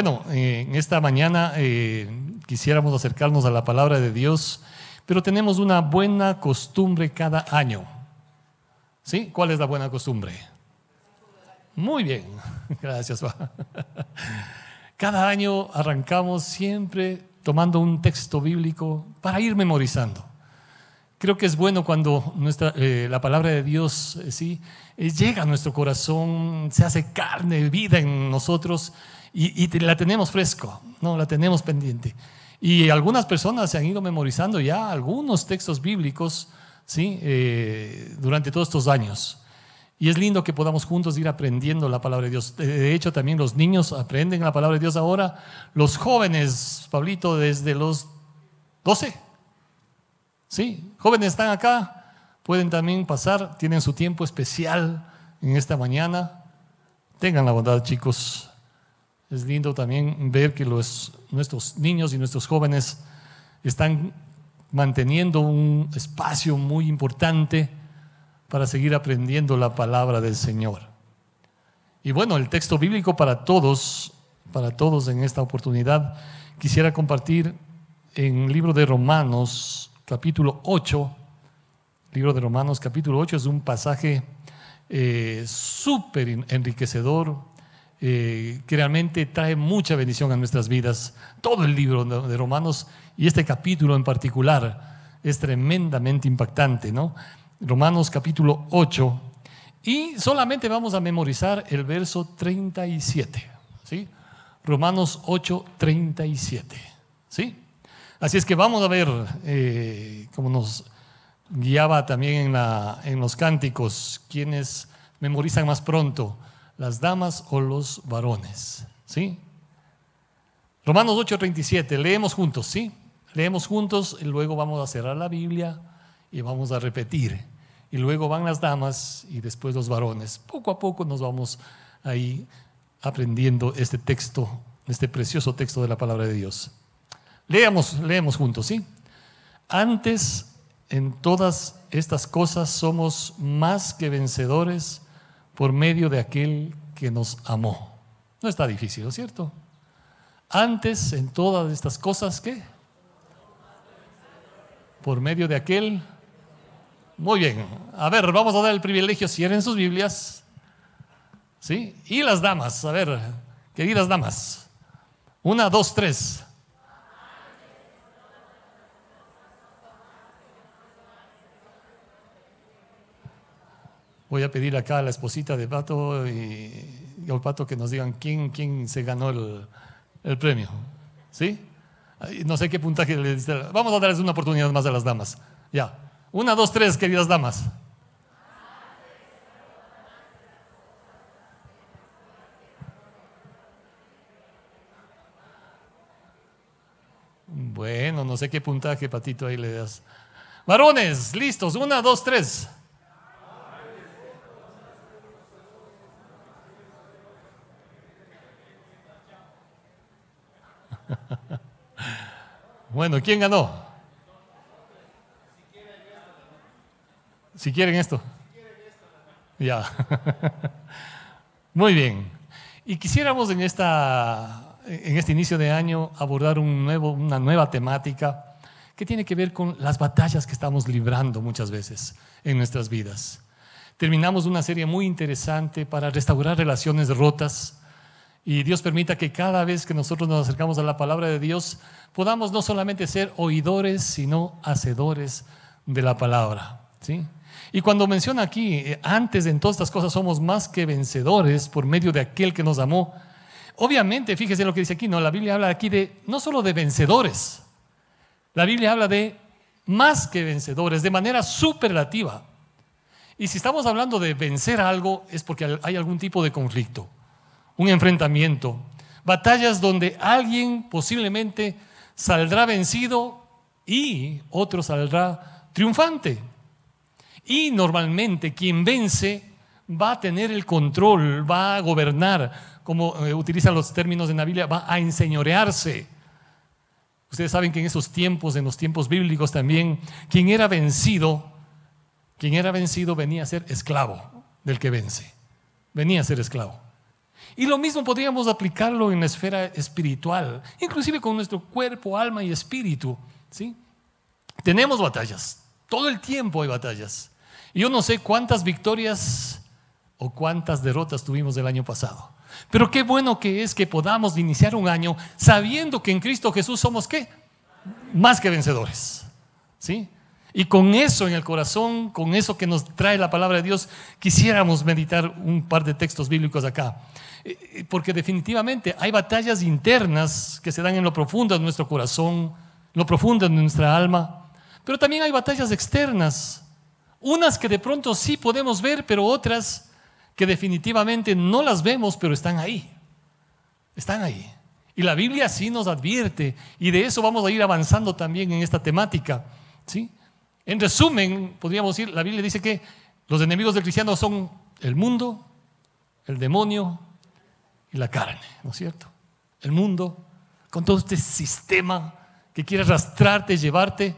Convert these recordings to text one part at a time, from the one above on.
Bueno, eh, en esta mañana eh, quisiéramos acercarnos a la palabra de Dios, pero tenemos una buena costumbre cada año. ¿Sí? ¿Cuál es la buena costumbre? Muy bien, gracias. Cada año arrancamos siempre tomando un texto bíblico para ir memorizando. Creo que es bueno cuando nuestra, eh, la palabra de Dios sí, llega a nuestro corazón, se hace carne, vida en nosotros y, la tenemos fresco, no, la tenemos pendiente. Y algunas personas se han ido memorizando ya algunos textos bíblicos ¿sí? Eh, durante todos estos años. Y es lindo que podamos juntos ir aprendiendo la palabra de Dios. De hecho, también los niños aprenden la palabra de Dios ahora. Los jóvenes, Pablito, desde los 12. Sí, jóvenes están acá, pueden también pasar, tienen su tiempo especial en esta mañana. Tengan la bondad, chicos, es lindo también ver que nuestros niños y nuestros jóvenes están manteniendo un espacio muy importante para seguir aprendiendo la palabra del Señor. Y bueno, el texto bíblico para todos, para todos en esta oportunidad, quisiera compartir en el libro de Romanos, capítulo 8. libro de Romanos, capítulo 8 es un pasaje eh, súper enriquecedor, eh, que realmente trae mucha bendición a nuestras vidas. Todo el libro de Romanos y este capítulo en particular es tremendamente impactante, ¿no? Romanos capítulo 8. Y solamente vamos a memorizar el verso 37, ¿sí? Romanos 8, 37, ¿sí? Así es que vamos a ver eh, cómo nos guiaba también en, en los cánticos, quienes memorizan más pronto las damas o los varones. ¿Sí? Romanos 8:37, leemos juntos, ¿sí? Leemos juntos y luego vamos a cerrar la Biblia y vamos a repetir. Y luego van las damas y después los varones. Poco a poco nos vamos ahí aprendiendo este texto, este precioso texto de la palabra de Dios. Leamos, leemos juntos, ¿sí? Antes en todas estas cosas somos más que vencedores por medio de aquel que nos amó. No está difícil, ¿no es cierto? Antes, en todas estas cosas, ¿qué? Por medio de aquel. Muy bien. A ver, vamos a dar el privilegio, cierren sus Biblias. ¿Sí? Y las damas, a ver, queridas damas. Una, dos, tres. Voy a pedir acá a la esposita de Pato y, al Pato que nos digan quién, quién se ganó el, premio. ¿Sí? No sé qué puntaje le dice. Vamos a darles una oportunidad más a las damas. Ya. Una, dos, tres, queridas damas. Bueno, no sé qué puntaje, Patito, ahí le das. Varones, listos. Una, dos, tres. bueno, ¿quién ganó? Si quieren esto. Ya. Muy bien. Y quisiéramos en, esta, en este inicio de año abordar un nuevo, una nueva temática que tiene que ver con las batallas que estamos librando muchas veces en nuestras vidas. Terminamos una serie muy interesante para restaurar relaciones rotas, y Dios permita que cada vez que nosotros nos acercamos a la palabra de Dios, podamos no solamente ser oidores, sino hacedores de la palabra. ¿sí? Y cuando menciona aquí, eh, antes de todas estas cosas somos más que vencedores por medio de aquel que nos amó, obviamente, fíjese lo que dice aquí, ¿no? la Biblia habla aquí de no solo de vencedores, la Biblia habla de más que vencedores, de manera superlativa. Y si estamos hablando de vencer algo, es porque hay algún tipo de conflicto un enfrentamiento, batallas donde alguien posiblemente saldrá vencido y otro saldrá triunfante. Y normalmente quien vence va a tener el control, va a gobernar, como eh, utilizan los términos de la Biblia, va a enseñorearse. Ustedes saben que en esos tiempos, en los tiempos bíblicos también, quien era vencido, quien era vencido venía a ser esclavo del que vence, venía a ser esclavo. Y lo mismo podríamos aplicarlo en la esfera espiritual, inclusive con nuestro cuerpo, alma y espíritu. ¿sí? Tenemos batallas, todo el tiempo hay batallas. Yo no sé cuántas victorias o cuántas derrotas tuvimos el año pasado. Pero qué bueno que es que podamos iniciar un año sabiendo que en Cristo Jesús somos qué? Más que vencedores. ¿Sí? Y con eso en el corazón, con eso que nos trae la palabra de Dios, quisiéramos meditar un par de textos bíblicos acá. Eh, eh, porque definitivamente hay batallas internas que se dan en lo profundo de nuestro corazón, lo profundo de nuestra alma, pero también hay batallas externas. Unas que de pronto sí podemos ver, pero otras que definitivamente no las vemos, pero están ahí. Están ahí. Y la Biblia sí nos advierte, y de eso vamos a ir avanzando también en esta temática. ¿sí? En resumen, podríamos decir, la Biblia dice que los enemigos del cristiano son el mundo, el demonio y la carne, ¿no es cierto? El mundo, con todo este sistema que quiere arrastrarte, llevarte,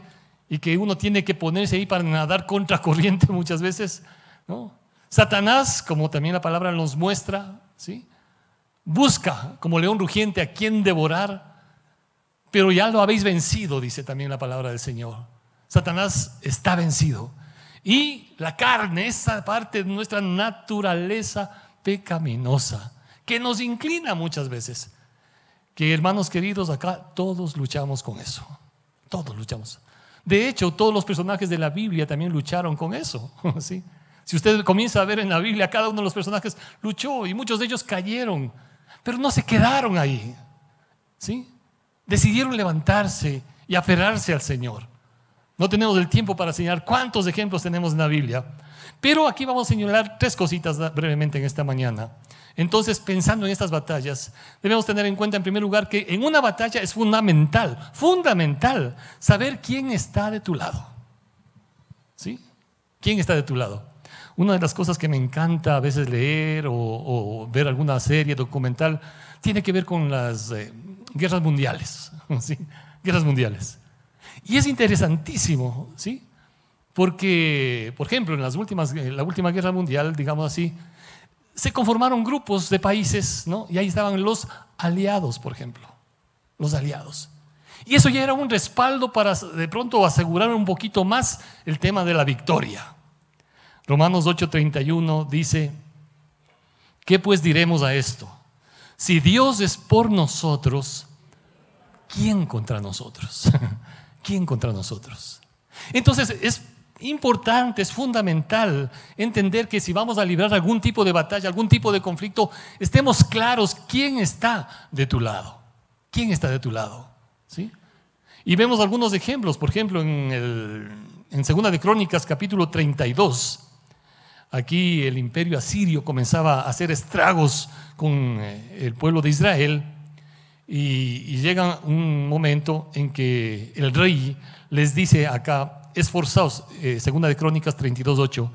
y que uno tiene que ponerse ahí para nadar contra corriente muchas veces, ¿no? Satanás, como también la palabra nos muestra, ¿sí? busca como león rugiente a quien devorar, pero ya lo habéis vencido, dice también la palabra del Señor. Satanás está vencido. Y la carne, esa parte de nuestra naturaleza pecaminosa, que nos inclina muchas veces. Que hermanos queridos, acá todos luchamos con eso. Todos luchamos. De hecho, todos los personajes de la Biblia también lucharon con eso. ¿sí? Si usted comienza a ver en la Biblia, cada uno de los personajes luchó y muchos de ellos cayeron, pero no se quedaron ahí. ¿Sí? Decidieron levantarse y aferrarse al Señor. No tenemos el tiempo para señalar cuántos ejemplos tenemos en la Biblia, pero aquí vamos a señalar tres cositas brevemente en esta mañana. Entonces, pensando en estas batallas, debemos tener en cuenta en primer lugar que en una batalla es fundamental, fundamental, saber quién está de tu lado. ¿Sí? ¿Quién está de tu lado? Una de las cosas que me encanta a veces leer o, ver alguna serie documental tiene que ver con las eh, guerras mundiales, ¿sí? Guerras mundiales. Y es interesantísimo, ¿sí? Porque, por ejemplo, en las últimas, la última guerra mundial, digamos así, se conformaron grupos de países, ¿no? Y ahí estaban los aliados, por ejemplo, los aliados. Y eso ya era un respaldo para de pronto asegurar un poquito más el tema de la victoria. Romanos 8:31 dice, ¿qué pues diremos a esto? Si Dios es por nosotros, ¿quién contra nosotros? ¿Quién contra nosotros? Entonces es importante, es fundamental entender que si vamos a librar algún tipo de batalla, algún tipo de conflicto, estemos claros quién está de tu lado. ¿Quién está de tu lado? ¿Sí? Y vemos algunos ejemplos, por ejemplo, en, el, en Segunda de Crónicas capítulo 32, Aquí el imperio asirio comenzaba a hacer estragos con eh, el pueblo de Israel y, llega un momento en que el rey les dice acá, esforzaos, eh, segunda de Crónicas 32.8,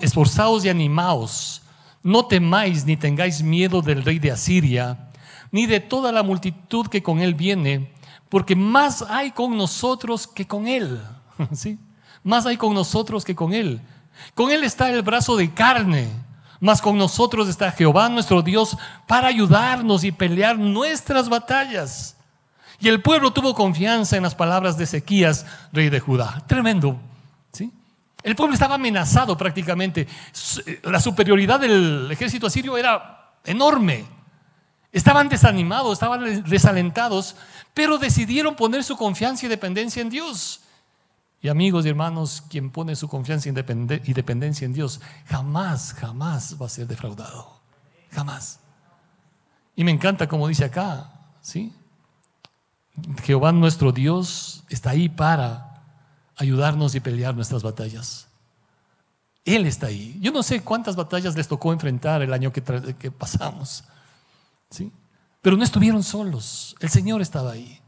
esforzaos y animaos, no temáis ni tengáis miedo del rey de Asiria, ni de toda la multitud que con él viene, porque más hay con nosotros que con él. ¿Sí? Más hay con nosotros que con él. Con Él está el brazo de carne, mas con nosotros está Jehová nuestro Dios para ayudarnos y pelear nuestras batallas. Y el pueblo tuvo confianza en las palabras de Ezequías, rey de Judá. Tremendo. ¿sí? El pueblo estaba amenazado prácticamente. La superioridad del ejército asirio era enorme. Estaban desanimados, estaban desalentados, pero decidieron poner su confianza y dependencia en Dios. Y amigos y hermanos, quien pone su confianza y dependencia en Dios, jamás, jamás va a ser defraudado. Jamás. Y me encanta como dice acá, ¿sí? Jehová nuestro Dios está ahí para ayudarnos y pelear nuestras batallas. Él está ahí. Yo no sé cuántas batallas les tocó enfrentar el año que, que pasamos, ¿sí? Pero no estuvieron solos. El Señor estaba ahí.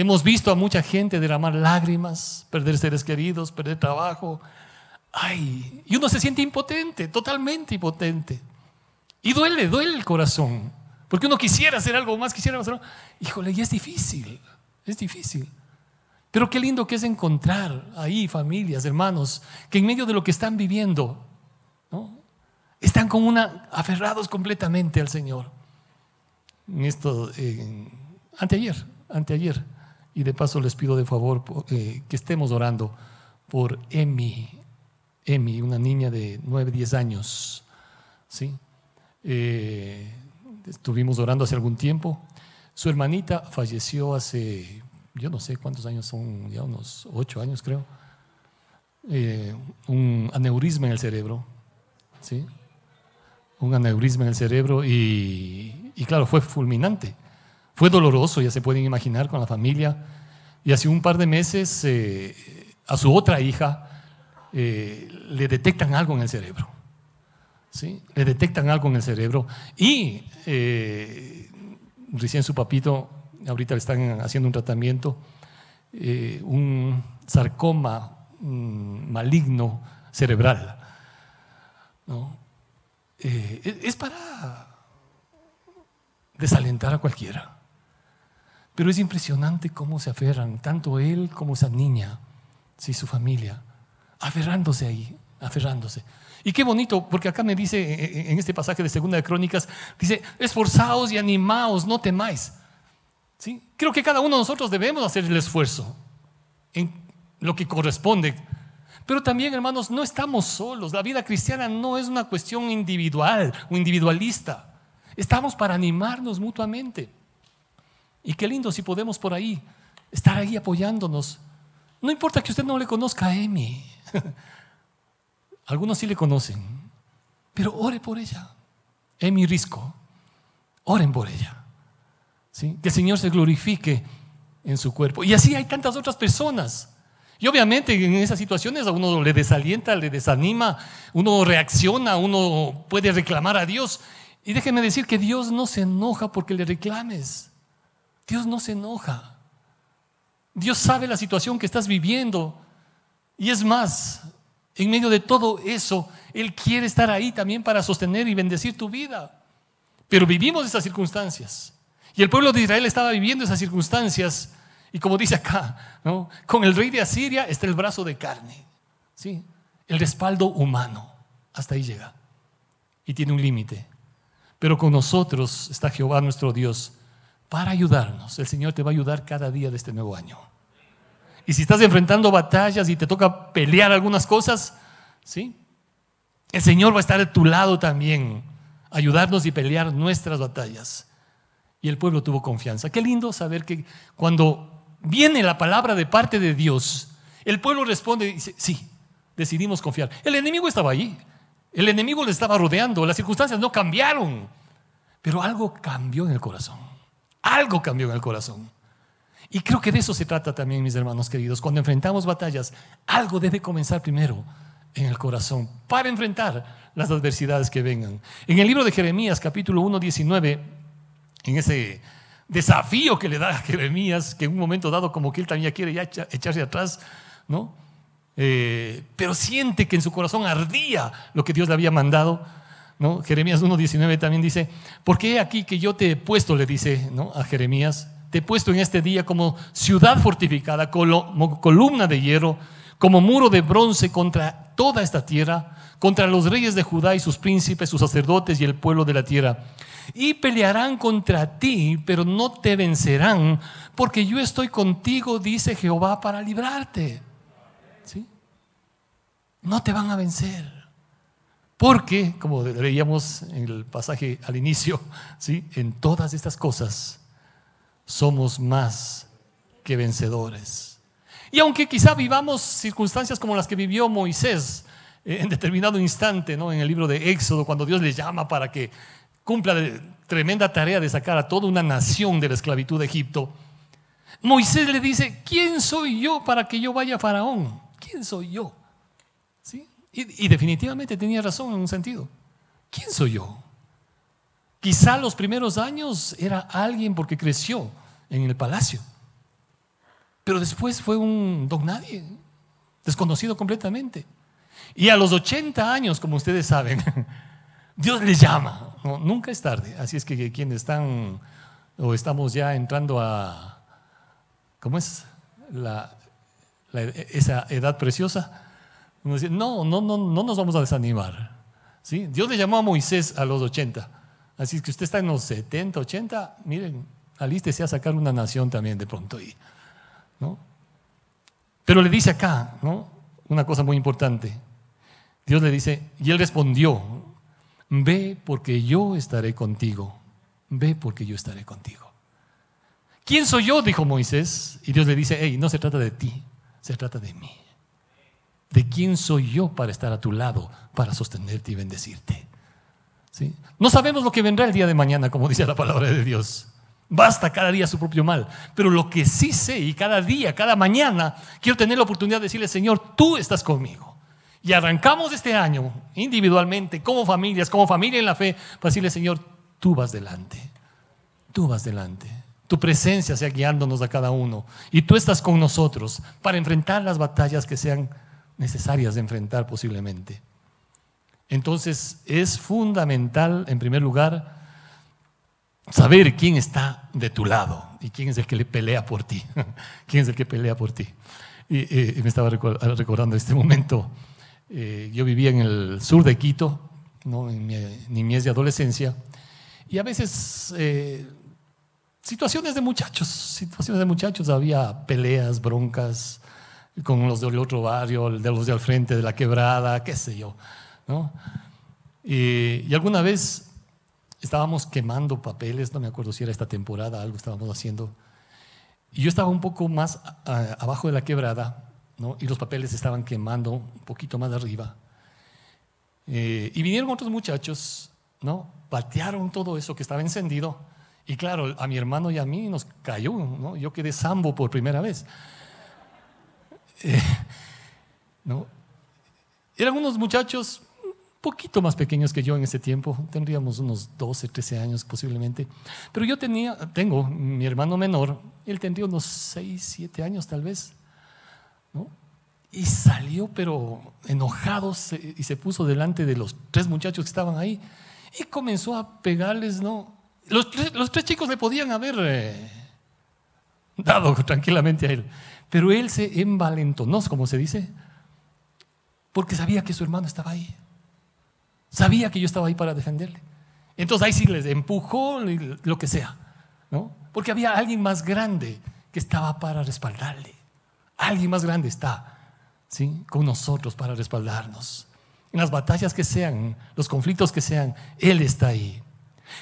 Hemos visto a mucha gente derramar lágrimas, perder seres queridos, perder trabajo. Ay, y uno se siente impotente, totalmente impotente. Y duele, duele el corazón. Porque uno quisiera hacer algo más, quisiera hacer algo. Híjole, y es difícil, es difícil. Pero qué lindo que es encontrar ahí familias, hermanos, que en medio de lo que están viviendo, ¿no? Están con una, aferrados completamente al Señor. Esto, anteayer, anteayer. Y de paso les pido de favor eh, que estemos orando por Emi, Emi, una niña de 9, 10 años. ¿sí? Eh, estuvimos orando hace algún tiempo. Su hermanita falleció hace, yo no sé cuántos años son, ya unos 8 años creo. Eh, un aneurisma en el cerebro. ¿sí? Un aneurisma en el cerebro y, y claro, fue fulminante. Fue doloroso, ya se pueden imaginar, con la familia. Y hace un par de meses eh, a su otra hija eh, le detectan algo en el cerebro. ¿sí? Le detectan algo en el cerebro. Y eh, recién su papito, ahorita le están haciendo un tratamiento, un sarcoma mm, maligno cerebral. es para desalentar a cualquiera. Pero es impresionante cómo se aferran, tanto él como esa niña, sí, su familia, aferrándose ahí, aferrándose. Y qué bonito, porque acá me dice eh, eh, en este pasaje de Segunda de Crónicas, dice, esforzaos y animaos, no temáis. ¿Sí? Creo que cada uno de nosotros debemos hacer el esfuerzo en lo que corresponde. Pero también, hermanos, no estamos solos. La vida cristiana no es una cuestión individual o individualista. Estamos para animarnos mutuamente. Y qué lindo si podemos por ahí estar ahí apoyándonos. No importa que usted no le conozca a Emi. Algunos sí le conocen. Pero ore por ella. Emi Risco. Oren por ella. Que el Señor se glorifique en su cuerpo. Y así hay tantas otras personas. Y obviamente en esas situaciones a uno le desalienta, le desanima, uno reacciona, uno puede reclamar a Dios. Y déjeme decir que Dios no se enoja porque le reclames. Dios no se enoja. Dios sabe la situación que estás viviendo. Y es más, en medio de todo eso, Él quiere estar ahí también para sostener y bendecir tu vida. Pero vivimos esas circunstancias. Y el pueblo de Israel estaba viviendo esas circunstancias. Y como dice acá, ¿no? con el rey de Asiria está el brazo de carne. ¿sí? El respaldo humano. Hasta ahí llega. Y tiene un límite. Pero con nosotros está Jehová nuestro Dios para ayudarnos. El Señor te va a ayudar cada día de este nuevo año. Y si estás enfrentando batallas y te toca pelear algunas cosas, ¿sí? El Señor va a estar de tu lado también, ayudarnos y pelear nuestras batallas. Y el pueblo tuvo confianza. Qué lindo saber que cuando viene la palabra de parte de Dios, el pueblo responde y dice, sí, decidimos confiar. El enemigo estaba allí, el enemigo le estaba rodeando, las circunstancias no cambiaron, pero algo cambió en el corazón. Algo cambió en el corazón. Y creo que de eso se trata también, mis hermanos queridos. Cuando enfrentamos batallas, algo debe comenzar primero en el corazón para enfrentar las adversidades que vengan. En el libro de Jeremías, capítulo 1, 19, en ese desafío que le da a Jeremías, que en un momento dado como que él también quiere echarse atrás, ¿no? Eh, pero siente que en su corazón ardía lo que Dios le había mandado. ¿No? Jeremías 1.19 también dice, porque aquí que yo te he puesto, le dice ¿no? a Jeremías, te he puesto en este día como ciudad fortificada, como columna de hierro, como muro de bronce contra toda esta tierra, contra los reyes de Judá y sus príncipes, sus sacerdotes y el pueblo de la tierra. Y pelearán contra ti, pero no te vencerán, porque yo estoy contigo, dice Jehová, para librarte. ¿Sí? No te van a vencer. Porque, como leíamos en el pasaje al inicio, ¿sí? en todas estas cosas somos más que vencedores. Y aunque quizá vivamos circunstancias como las que vivió Moisés eh, en determinado instante, ¿no? en el libro de Éxodo, cuando Dios le llama para que cumpla la tremenda tarea de sacar a toda una nación de la esclavitud de Egipto, Moisés le dice, ¿quién soy yo para que yo vaya a Faraón? ¿Quién soy yo? Y, definitivamente tenía razón en un sentido. ¿Quién soy yo? Quizá los primeros años era alguien porque creció en el palacio. Pero después fue un don nadie, desconocido completamente. Y a los 80 años, como ustedes saben, Dios le llama. nunca es tarde. Así es que quienes están o estamos ya entrando a, ¿cómo es? esa edad preciosa no, no, no, no nos vamos a desanimar. ¿Sí? Dios le llamó a Moisés a los 80. Así que usted está en los 70, 80, miren, alístese a sacar una nación también de pronto. ¿no? Pero le dice acá, ¿no? Una cosa muy importante. Dios le dice, y él respondió, ve porque yo estaré contigo, ve porque yo estaré contigo. ¿Quién soy yo? dijo Moisés. Y Dios le dice, hey, no se trata de ti, se trata de mí. ¿De quién soy yo para estar a tu lado, para sostenerte y bendecirte? No sabemos lo que vendrá el día de mañana, como dice la palabra de Dios. Basta cada día su propio mal. Pero lo que sí sé y cada día, cada mañana, quiero tener la oportunidad de decirle, Señor, tú estás conmigo. Y arrancamos este año individualmente, como familias, como familia en la fe, para decirle, Señor, tú vas delante. Tú vas delante. Tu presencia sea guiándonos a cada uno. Y tú estás con nosotros para enfrentar las batallas que sean necesarias de enfrentar posiblemente. Entonces es fundamental, en primer lugar, saber quién está de tu lado y quién es el que le pelea por ti. ¿Quién es el que pelea por ti? Y, me estaba recordando este momento. Eh, yo vivía en el sur de Quito, ¿no? en mi niñez y adolescencia, y a veces eh, situaciones de muchachos, situaciones de muchachos, había peleas, broncas con los del otro barrio, de los de al frente, de la quebrada, qué sé yo. ¿no? y alguna vez estábamos quemando papeles, no me acuerdo si era esta temporada, algo estábamos haciendo. Y yo estaba un poco más abajo de la quebrada, ¿no? y los papeles estaban quemando un poquito más arriba. Eh, y vinieron otros muchachos, ¿no? patearon todo eso que estaba encendido. Y claro, a mi hermano y a mí nos cayó, ¿no? yo quedé sambo por primera vez. Eh. Eran unos muchachos poquito más pequeños que yo en ese tiempo, tendríamos unos 12, 13 años posiblemente. Pero yo tenía, tengo mi hermano menor, él tendría unos 6, 7 años tal vez. Y salió pero enojado y se puso delante de los tres muchachos que estaban ahí y comenzó a pegarles, ¿no? Los, los tres chicos le podían haber eh, dado tranquilamente a él, pero él se envalentonó, como se dice, porque sabía que su hermano estaba ahí. Sabía que yo estaba ahí para defenderle. Entonces ahí sí les empujó lo que sea, ¿no? Porque había alguien más grande que estaba para respaldarle. Alguien más grande está, ¿sí? Con nosotros para respaldarnos. En las batallas que sean, los conflictos que sean, Él está ahí.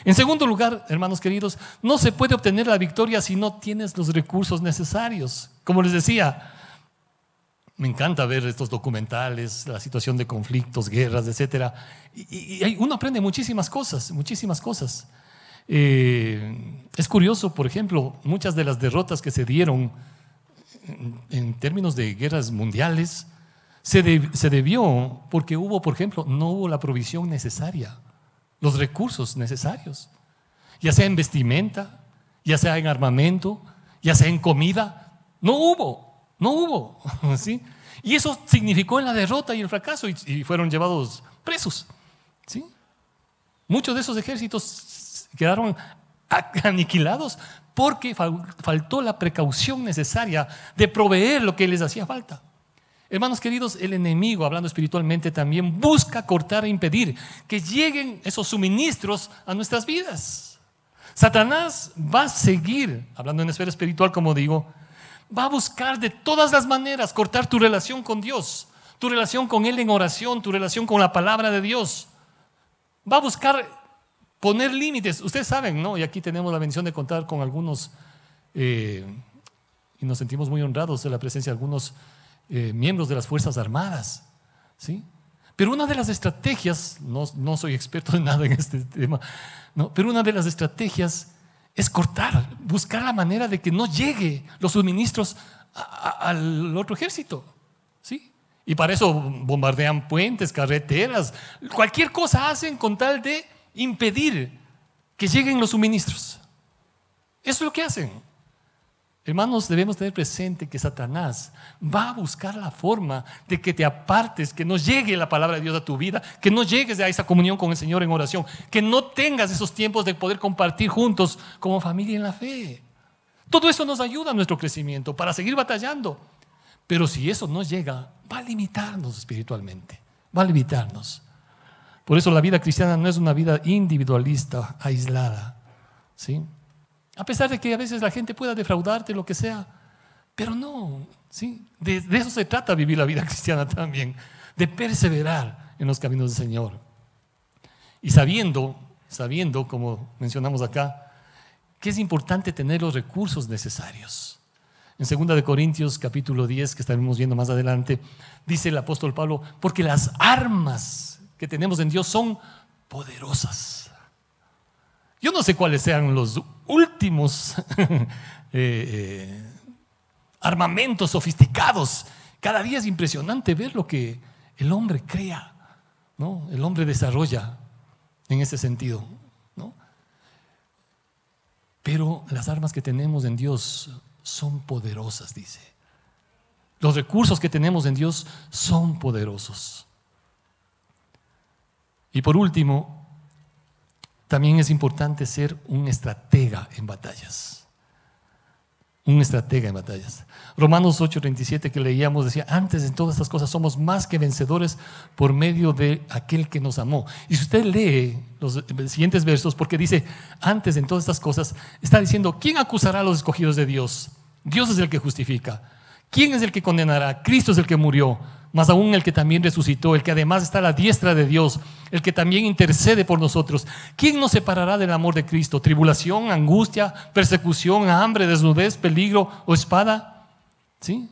En segundo lugar, hermanos queridos, no se puede obtener la victoria si no tienes los recursos necesarios. Como les decía, me encanta ver estos documentales, la situación de conflictos, guerras, etc. Y, uno aprende muchísimas cosas, muchísimas cosas. Eh, es curioso, por ejemplo, muchas de las derrotas que se dieron en, términos de guerras mundiales se, se debió porque hubo, por ejemplo, no hubo la provisión necesaria, los recursos necesarios, ya sea en vestimenta, ya sea en armamento, ya sea en comida, no hubo. No hubo, ¿sí? Y eso significó en la derrota y el fracaso y, fueron llevados presos, ¿sí? Muchos de esos ejércitos quedaron aniquilados porque faltó la precaución necesaria de proveer lo que les hacía falta. Hermanos queridos, el enemigo, hablando espiritualmente también, busca cortar e impedir que lleguen esos suministros a nuestras vidas. Satanás va a seguir, hablando en esfera espiritual, como digo, va a buscar de todas las maneras cortar tu relación con Dios, tu relación con Él en oración, tu relación con la palabra de Dios. Va a buscar poner límites. Ustedes saben, ¿no? Y aquí tenemos la bendición de contar con algunos, eh, y nos sentimos muy honrados de la presencia de algunos eh, miembros de las Fuerzas Armadas, ¿sí? Pero una de las estrategias, no, no soy experto en nada en este tema, ¿no? pero una de las estrategias es cortar, buscar la manera de que no llegue los suministros al otro ejército. ¿sí? Y para eso bombardean puentes, carreteras, cualquier cosa hacen con tal de impedir que lleguen los suministros. Eso es lo que hacen. Hermanos, debemos tener presente que Satanás va a buscar la forma de que te apartes, que no llegue la palabra de Dios a tu vida, que no llegues a esa comunión con el Señor en oración, que no tengas esos tiempos de poder compartir juntos como familia en la fe. Todo eso nos ayuda a nuestro crecimiento para seguir batallando. Pero si eso no llega, va a limitarnos espiritualmente, va a limitarnos. Por eso la vida cristiana no es una vida individualista, aislada. ¿sí? A pesar de que a veces la gente pueda defraudarte, lo que sea, pero no, ¿sí? de, de eso se trata vivir la vida cristiana también, de perseverar en los caminos del Señor. Y sabiendo, sabiendo, como mencionamos acá, que es importante tener los recursos necesarios. En 2 de Corintios capítulo 10, que estaremos viendo más adelante, dice el apóstol Pablo, porque las armas que tenemos en Dios son poderosas. Yo no sé cuáles sean los últimos eh, eh, armamentos sofisticados. Cada día es impresionante ver lo que el hombre crea, ¿no? El hombre desarrolla en ese sentido, ¿no? Pero las armas que tenemos en Dios son poderosas, dice. Los recursos que tenemos en Dios son poderosos. Y por último, también es importante ser un estratega en batallas un estratega en batallas. Romanos 8:37 que leíamos decía, antes de todas estas cosas somos más que vencedores por medio de aquel que nos amó. Y si usted lee los siguientes versos, porque dice, antes de todas estas cosas, está diciendo, ¿quién acusará a los escogidos de Dios? Dios es el que justifica. ¿Quién es el que condenará? Cristo es el que murió más aún el que también resucitó, el que además está a la diestra de Dios, el que también intercede por nosotros. ¿Quién nos separará del amor de Cristo? ¿Tribulación, angustia, persecución, hambre, desnudez, peligro o espada? ¿Sí?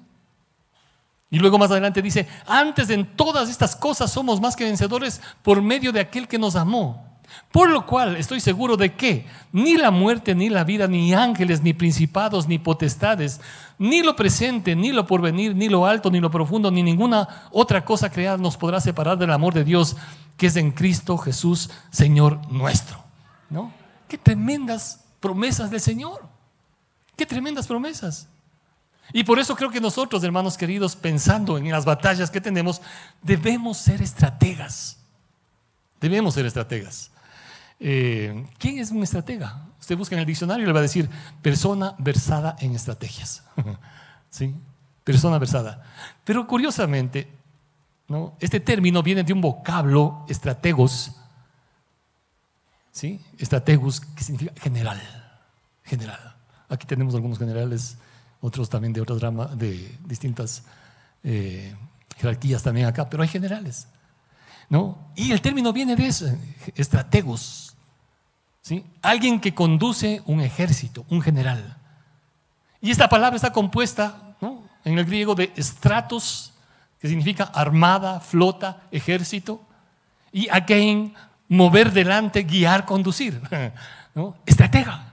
Y luego más adelante dice, antes en todas estas cosas somos más que vencedores por medio de aquel que nos amó. Por lo cual estoy seguro de que ni la muerte, ni la vida, ni ángeles, ni principados, ni potestades, ni lo presente, ni lo porvenir, ni lo alto, ni lo profundo, ni ninguna otra cosa creada nos podrá separar del amor de Dios que es en Cristo Jesús, Señor nuestro. ¿No? Qué tremendas promesas del Señor. Qué tremendas promesas. Y por eso creo que nosotros, hermanos queridos, pensando en las batallas que tenemos, debemos ser estrategas. Debemos ser estrategas. Eh, ¿Quién es un estratega? Usted busca en el diccionario y le va a decir persona versada en estrategias. ¿Sí? Persona versada. Pero curiosamente, ¿no? este término viene de un vocablo estrategos. ¿Sí? Estrategos, que significa general. General. Aquí tenemos algunos generales, otros también de otras ramas, de distintas eh, jerarquías también acá, pero hay generales. Y el término viene de eso, estrategos. ¿sí? Alguien que conduce un ejército, un general. Y esta palabra está compuesta en el griego de stratos, que significa armada, flota, ejército, y again, mover delante, guiar, conducir. Estratega.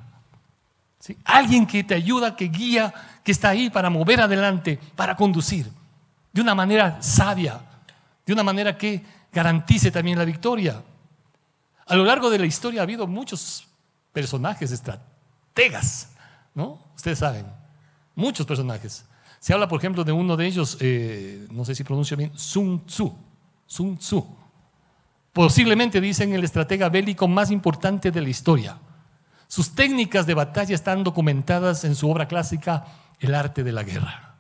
¿sí? Alguien que te ayuda, que guía, que está ahí para mover adelante, para conducir, de una manera sabia, de una manera que garantice también la victoria. A lo largo de la historia ha habido muchos personajes estrategas, ¿no? Ustedes saben, muchos personajes. Se habla, por ejemplo, de uno de ellos, eh, no sé si pronuncio bien, Sun Tzu. Sun Tzu. Posiblemente dicen el estratega bélico más importante de la historia. Sus técnicas de batalla están documentadas en su obra clásica El arte de la guerra.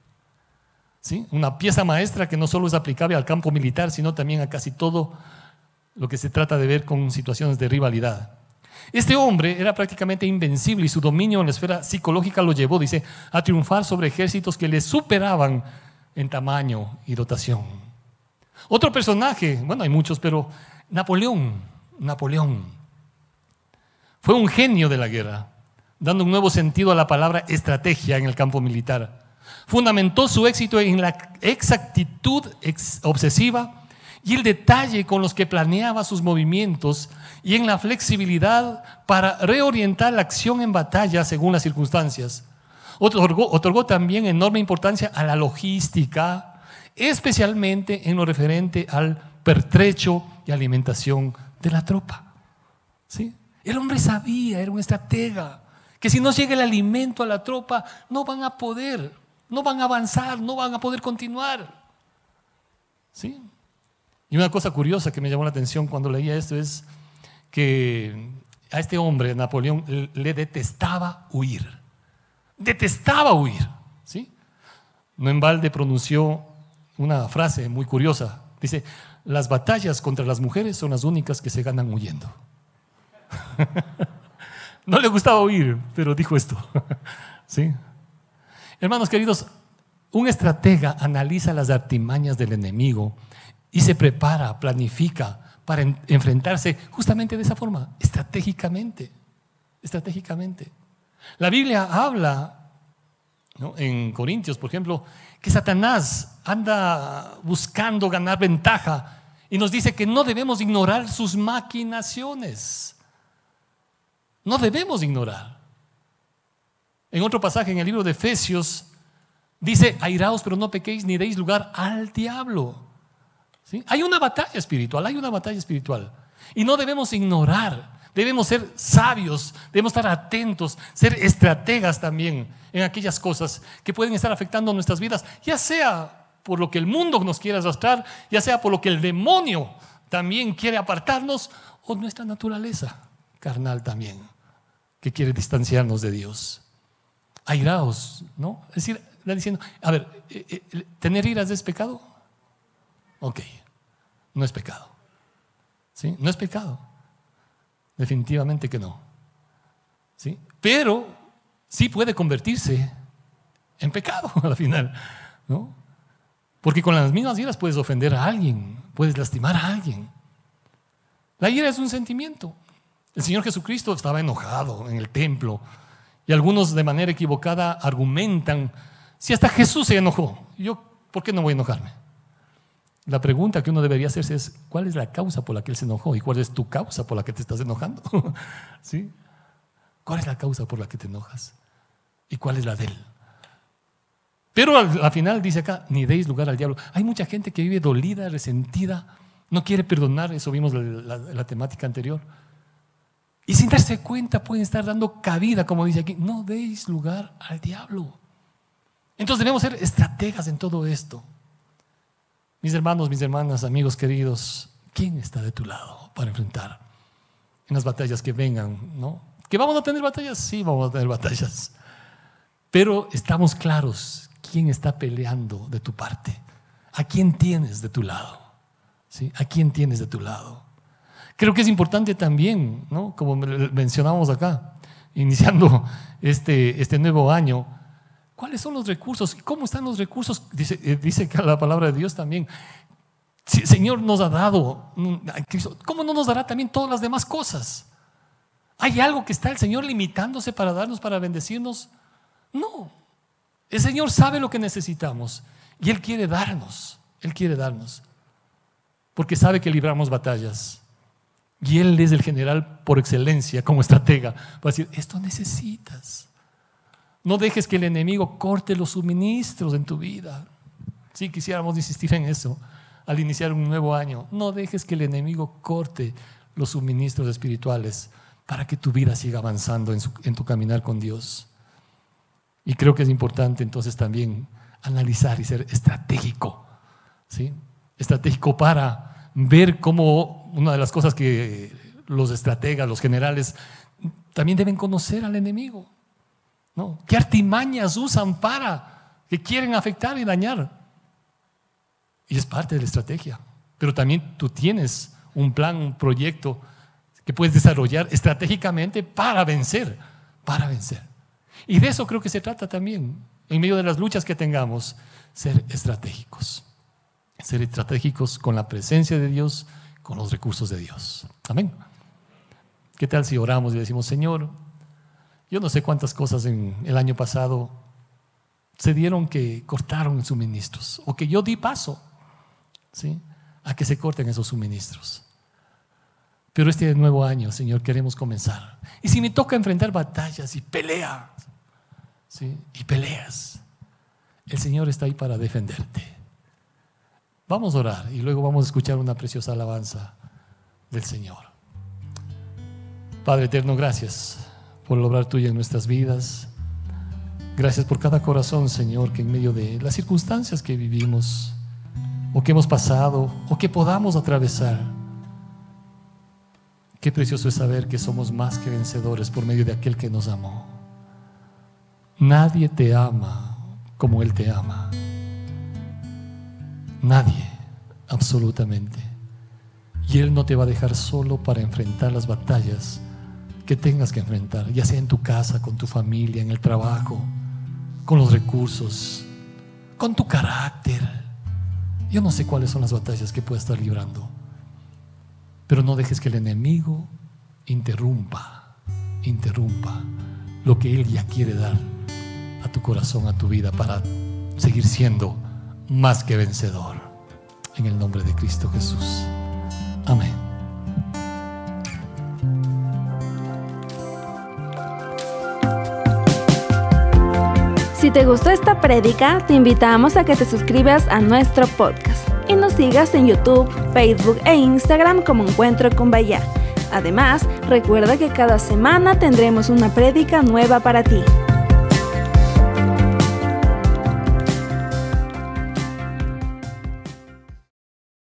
Una pieza maestra que no solo es aplicable al campo militar, sino también a casi todo lo que se trata de ver con situaciones de rivalidad. Este hombre era prácticamente invencible y su dominio en la esfera psicológica lo llevó, dice, a triunfar sobre ejércitos que le superaban en tamaño y dotación. Otro personaje, bueno, hay muchos, pero Napoleón, Napoleón, fue un genio de la guerra, dando un nuevo sentido a la palabra estrategia en el campo militar fundamentó su éxito en la exactitud obsesiva y el detalle con los que planeaba sus movimientos y en la flexibilidad para reorientar la acción en batalla según las circunstancias. Otorgó, otorgó también enorme importancia a la logística, especialmente en lo referente al pertrecho y alimentación de la tropa. ¿Sí? El hombre sabía, era un estratega, que si no llega el alimento a la tropa, no van a poder no van a avanzar, no van a poder continuar. ¿Sí? Y una cosa curiosa que me llamó la atención cuando leía esto es que a este hombre, Napoleón, le detestaba huir. Detestaba huir. ¿sí? No en balde pronunció una frase muy curiosa. Dice, las batallas contra las mujeres son las únicas que se ganan huyendo. no le gustaba oír, pero dijo esto. ¿Sí? Hermanos queridos, un estratega analiza las artimañas del enemigo y se prepara, planifica para enfrentarse justamente de esa forma, estratégicamente. Estratégicamente. La Biblia habla en Corintios, por ejemplo, que Satanás anda buscando ganar ventaja y nos dice que no debemos ignorar sus maquinaciones. No debemos ignorar. En otro pasaje en el libro de Efesios dice, airaos pero no pequéis ni deis lugar al diablo. Hay una batalla espiritual, hay una batalla espiritual. Y no debemos ignorar, debemos ser sabios, debemos estar atentos, ser estrategas también en aquellas cosas que pueden estar afectando nuestras vidas, ya sea por lo que el mundo nos quiere arrastrar, ya sea por lo que el demonio también quiere apartarnos, o nuestra naturaleza carnal también, que quiere distanciarnos de Dios. Airaos, ¿no? Es decir, está diciendo, a ver, eh, eh, ¿tener iras es pecado? Ok, no es pecado. ¿Sí? No es pecado. Definitivamente que no. ¿Sí? Pero sí puede convertirse en pecado al final, ¿no? Porque con las mismas iras puedes ofender a alguien, puedes lastimar a alguien. La ira es un sentimiento. El Señor Jesucristo estaba enojado en el templo y algunos de manera equivocada argumentan, si hasta Jesús se enojó, yo, ¿por qué no voy a enojarme? La pregunta que uno debería hacerse es, ¿cuál es la causa por la que Él se enojó? ¿Y cuál es tu causa por la que te estás enojando? ¿Sí? ¿Cuál es la causa por la que te enojas? ¿Y cuál es la de Él? Pero al, final dice acá, ni deis lugar al diablo. Hay mucha gente que vive dolida, resentida, no quiere perdonar, eso vimos en la, temática anterior. Y sin darse cuenta pueden estar dando cabida, como dice aquí, no deis lugar al diablo. Entonces debemos ser estrategas en todo esto. Mis hermanos, mis hermanas, amigos queridos, ¿quién está de tu lado para enfrentar en las batallas que vengan? ¿no? ¿Que vamos a tener batallas? Sí, vamos a tener batallas. Pero estamos claros quién está peleando de tu parte, a quién tienes de tu lado, ¿sí? a quién tienes de tu lado. Creo que es importante también, ¿no? como mencionamos acá, iniciando este, este nuevo año, ¿cuáles son los recursos? ¿Cómo están los recursos? Dice, eh, dice la palabra de Dios también. Si el Señor nos ha dado mm, ¿cómo no nos dará también todas las demás cosas? ¿Hay algo que está el Señor limitándose para darnos, para bendecirnos? No. El Señor sabe lo que necesitamos y Él quiere darnos, Él quiere darnos, porque sabe que libramos batallas. Y Él es el general por excelencia como estratega. Para decir, esto necesitas. No dejes que el enemigo corte los suministros en tu vida. Si quisiéramos insistir en eso al iniciar un nuevo año. No dejes que el enemigo corte los suministros espirituales para que tu vida siga avanzando en tu caminar con Dios. Y creo que es importante entonces también analizar y ser estratégico, ¿sí? Estratégico para ver cómo una de las cosas que los estrategas, los generales, también deben conocer al enemigo, ¿no? ¿Qué artimañas usan para que quieren afectar y dañar? Y es parte de la estrategia. Pero también tú tienes un plan, un proyecto que puedes desarrollar estratégicamente para vencer, para vencer. Y de eso creo que se trata también, en medio de las luchas que tengamos, ser estratégicos. Ser estratégicos con la presencia de Dios, con los recursos de Dios. Amén. ¿Qué tal si oramos y decimos, Señor, yo no sé cuántas cosas en el año pasado se dieron que cortaron suministros o que yo di paso a que se corten esos suministros. Pero este nuevo año, Señor, queremos comenzar. Y si me toca enfrentar batallas y peleas, y peleas. El Señor está ahí para defenderte. Vamos a orar y luego vamos a escuchar una preciosa alabanza del Señor. Padre eterno, gracias por lograr tuya en nuestras vidas. Gracias por cada corazón, Señor, que en medio de las circunstancias que vivimos, o que hemos pasado, o que podamos atravesar, qué precioso es saber que somos más que vencedores por medio de aquel que nos amó. Nadie te ama como Él te ama. Nadie, absolutamente. Y Él no te va a dejar solo para enfrentar las batallas que tengas que enfrentar, ya sea en tu casa, con tu familia, en el trabajo, con los recursos, con tu carácter. Yo no sé cuáles son las batallas que puedes estar librando, pero no dejes que el enemigo interrumpa, interrumpa lo que Él ya quiere dar a tu corazón, a tu vida, para seguir siendo más que vencedor. En el nombre de Cristo Jesús. Amén. Si te gustó esta prédica, te invitamos a que te suscribas a nuestro podcast y nos sigas en YouTube, Facebook e Instagram como Encuentro con Bahía. Además, recuerda que cada semana tendremos una prédica nueva para ti.